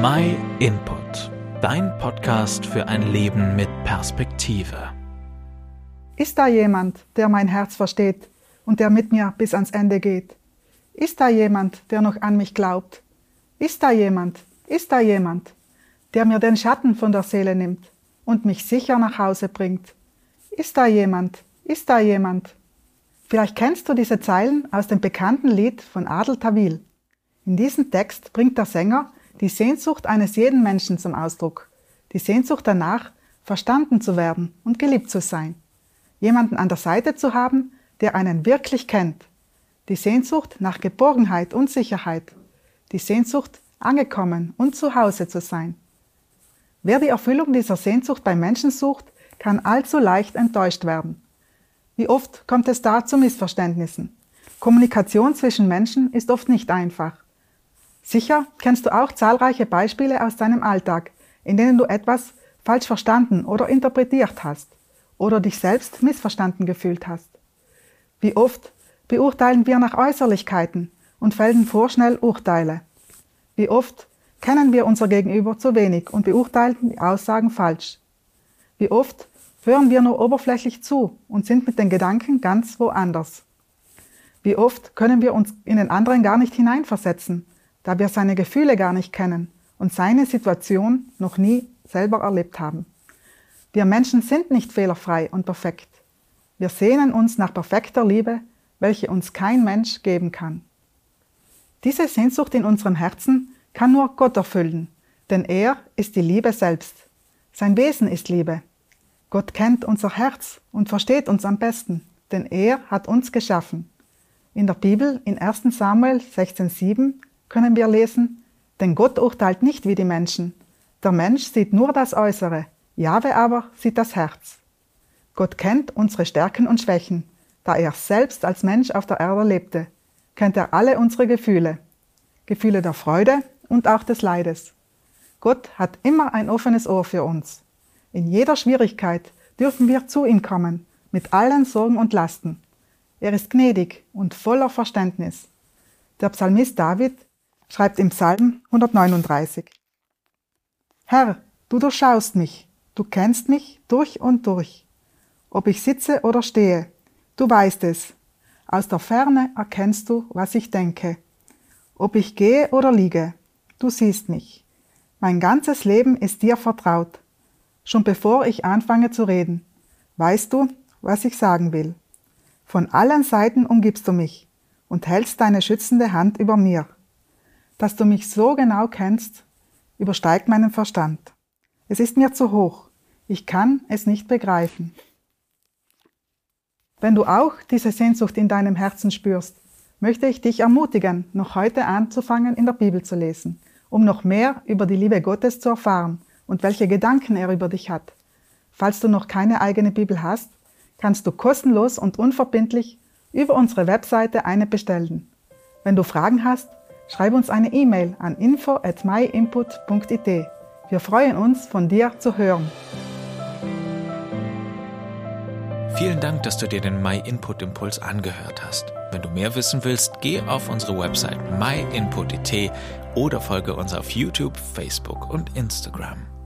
My Input, dein Podcast für ein Leben mit Perspektive. Ist da jemand, der mein Herz versteht und der mit mir bis ans Ende geht? Ist da jemand, der noch an mich glaubt? Ist da jemand, ist da jemand, der mir den Schatten von der Seele nimmt und mich sicher nach Hause bringt? Ist da jemand, ist da jemand? Vielleicht kennst du diese Zeilen aus dem bekannten Lied von Adel Tawil. In diesem Text bringt der Sänger die Sehnsucht eines jeden Menschen zum Ausdruck. Die Sehnsucht danach, verstanden zu werden und geliebt zu sein. Jemanden an der Seite zu haben, der einen wirklich kennt. Die Sehnsucht nach Geborgenheit und Sicherheit. Die Sehnsucht, angekommen und zu Hause zu sein. Wer die Erfüllung dieser Sehnsucht bei Menschen sucht, kann allzu leicht enttäuscht werden. Wie oft kommt es da zu Missverständnissen? Kommunikation zwischen Menschen ist oft nicht einfach. Sicher kennst du auch zahlreiche Beispiele aus deinem Alltag, in denen du etwas falsch verstanden oder interpretiert hast oder dich selbst missverstanden gefühlt hast. Wie oft beurteilen wir nach Äußerlichkeiten und fällen vorschnell Urteile. Wie oft kennen wir unser Gegenüber zu wenig und beurteilen die Aussagen falsch. Wie oft hören wir nur oberflächlich zu und sind mit den Gedanken ganz woanders. Wie oft können wir uns in den anderen gar nicht hineinversetzen da wir seine Gefühle gar nicht kennen und seine Situation noch nie selber erlebt haben. Wir Menschen sind nicht fehlerfrei und perfekt. Wir sehnen uns nach perfekter Liebe, welche uns kein Mensch geben kann. Diese Sehnsucht in unserem Herzen kann nur Gott erfüllen, denn er ist die Liebe selbst. Sein Wesen ist Liebe. Gott kennt unser Herz und versteht uns am besten, denn er hat uns geschaffen. In der Bibel in 1 Samuel 16,7 können wir lesen, denn Gott urteilt nicht wie die Menschen. Der Mensch sieht nur das Äußere, Jahwe aber sieht das Herz. Gott kennt unsere Stärken und Schwächen. Da er selbst als Mensch auf der Erde lebte, kennt er alle unsere Gefühle. Gefühle der Freude und auch des Leides. Gott hat immer ein offenes Ohr für uns. In jeder Schwierigkeit dürfen wir zu ihm kommen, mit allen Sorgen und Lasten. Er ist gnädig und voller Verständnis. Der Psalmist David schreibt im Psalm 139. Herr, du durchschaust mich, du kennst mich durch und durch. Ob ich sitze oder stehe, du weißt es. Aus der Ferne erkennst du, was ich denke. Ob ich gehe oder liege, du siehst mich. Mein ganzes Leben ist dir vertraut. Schon bevor ich anfange zu reden, weißt du, was ich sagen will. Von allen Seiten umgibst du mich und hältst deine schützende Hand über mir. Dass du mich so genau kennst, übersteigt meinen Verstand. Es ist mir zu hoch. Ich kann es nicht begreifen. Wenn du auch diese Sehnsucht in deinem Herzen spürst, möchte ich dich ermutigen, noch heute anzufangen, in der Bibel zu lesen, um noch mehr über die Liebe Gottes zu erfahren und welche Gedanken er über dich hat. Falls du noch keine eigene Bibel hast, kannst du kostenlos und unverbindlich über unsere Webseite eine bestellen. Wenn du Fragen hast, Schreib uns eine E-Mail an info at myinput.it. Wir freuen uns, von dir zu hören. Vielen Dank, dass du dir den My Input Impuls angehört hast. Wenn du mehr wissen willst, geh auf unsere Website myinput.it oder folge uns auf YouTube, Facebook und Instagram.